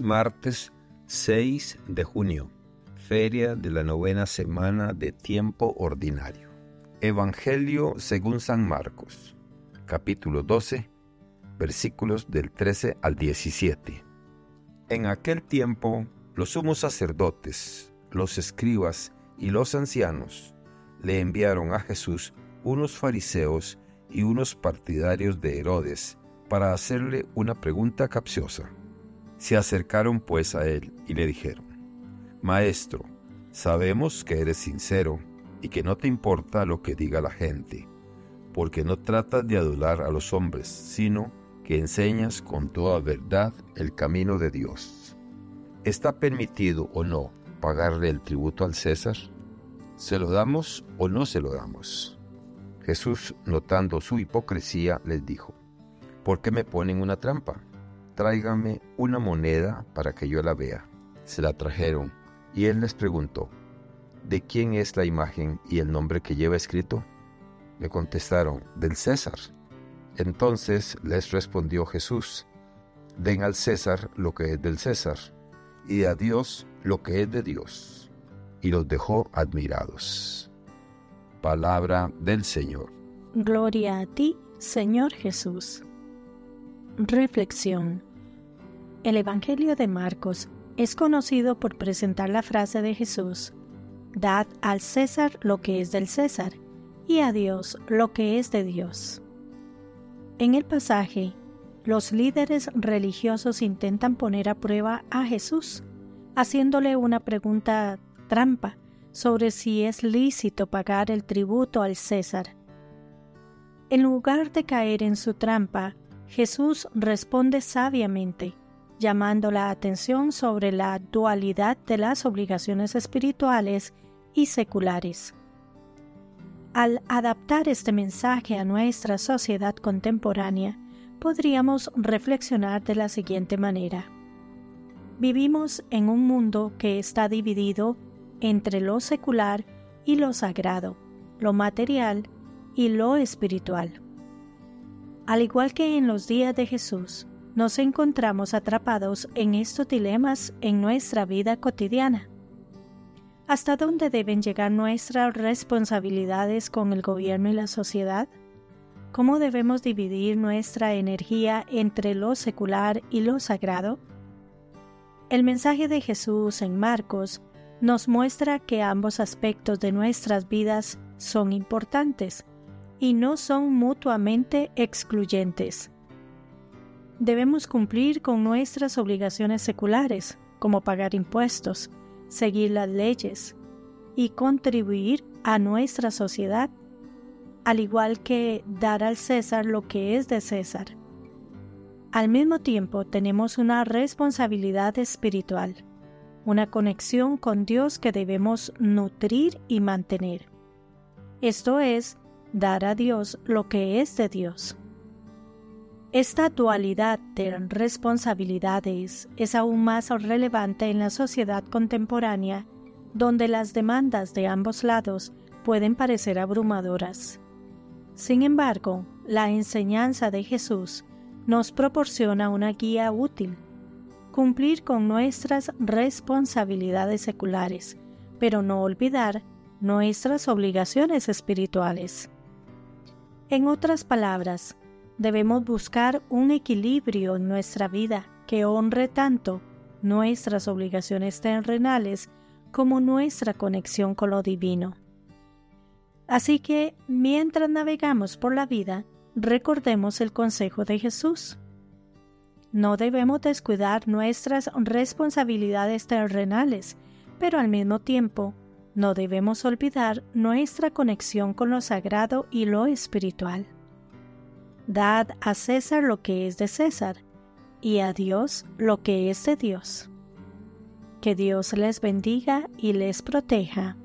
martes 6 de junio, feria de la novena semana de tiempo ordinario. Evangelio según San Marcos, capítulo 12, versículos del 13 al 17. En aquel tiempo, los sumos sacerdotes, los escribas y los ancianos le enviaron a Jesús unos fariseos y unos partidarios de Herodes para hacerle una pregunta capciosa. Se acercaron pues a él y le dijeron, Maestro, sabemos que eres sincero y que no te importa lo que diga la gente, porque no tratas de adular a los hombres, sino que enseñas con toda verdad el camino de Dios. ¿Está permitido o no pagarle el tributo al César? ¿Se lo damos o no se lo damos? Jesús, notando su hipocresía, les dijo, ¿por qué me ponen una trampa? Tráigame una moneda para que yo la vea. Se la trajeron, y él les preguntó, ¿de quién es la imagen y el nombre que lleva escrito? Le contestaron, del César. Entonces les respondió Jesús, den al César lo que es del César, y a Dios lo que es de Dios. Y los dejó admirados. Palabra del Señor. Gloria a ti, Señor Jesús. Reflexión. El Evangelio de Marcos es conocido por presentar la frase de Jesús, Dad al César lo que es del César y a Dios lo que es de Dios. En el pasaje, los líderes religiosos intentan poner a prueba a Jesús, haciéndole una pregunta trampa sobre si es lícito pagar el tributo al César. En lugar de caer en su trampa, Jesús responde sabiamente, llamando la atención sobre la dualidad de las obligaciones espirituales y seculares. Al adaptar este mensaje a nuestra sociedad contemporánea, podríamos reflexionar de la siguiente manera. Vivimos en un mundo que está dividido entre lo secular y lo sagrado, lo material y lo espiritual. Al igual que en los días de Jesús, nos encontramos atrapados en estos dilemas en nuestra vida cotidiana. ¿Hasta dónde deben llegar nuestras responsabilidades con el gobierno y la sociedad? ¿Cómo debemos dividir nuestra energía entre lo secular y lo sagrado? El mensaje de Jesús en Marcos nos muestra que ambos aspectos de nuestras vidas son importantes y no son mutuamente excluyentes debemos cumplir con nuestras obligaciones seculares, como pagar impuestos, seguir las leyes y contribuir a nuestra sociedad, al igual que dar al César lo que es de César. Al mismo tiempo tenemos una responsabilidad espiritual, una conexión con Dios que debemos nutrir y mantener. Esto es, dar a Dios lo que es de Dios. Esta dualidad de responsabilidades es aún más relevante en la sociedad contemporánea, donde las demandas de ambos lados pueden parecer abrumadoras. Sin embargo, la enseñanza de Jesús nos proporciona una guía útil, cumplir con nuestras responsabilidades seculares, pero no olvidar nuestras obligaciones espirituales. En otras palabras, debemos buscar un equilibrio en nuestra vida que honre tanto nuestras obligaciones terrenales como nuestra conexión con lo divino. Así que, mientras navegamos por la vida, recordemos el consejo de Jesús. No debemos descuidar nuestras responsabilidades terrenales, pero al mismo tiempo no debemos olvidar nuestra conexión con lo sagrado y lo espiritual. Dad a César lo que es de César y a Dios lo que es de Dios. Que Dios les bendiga y les proteja.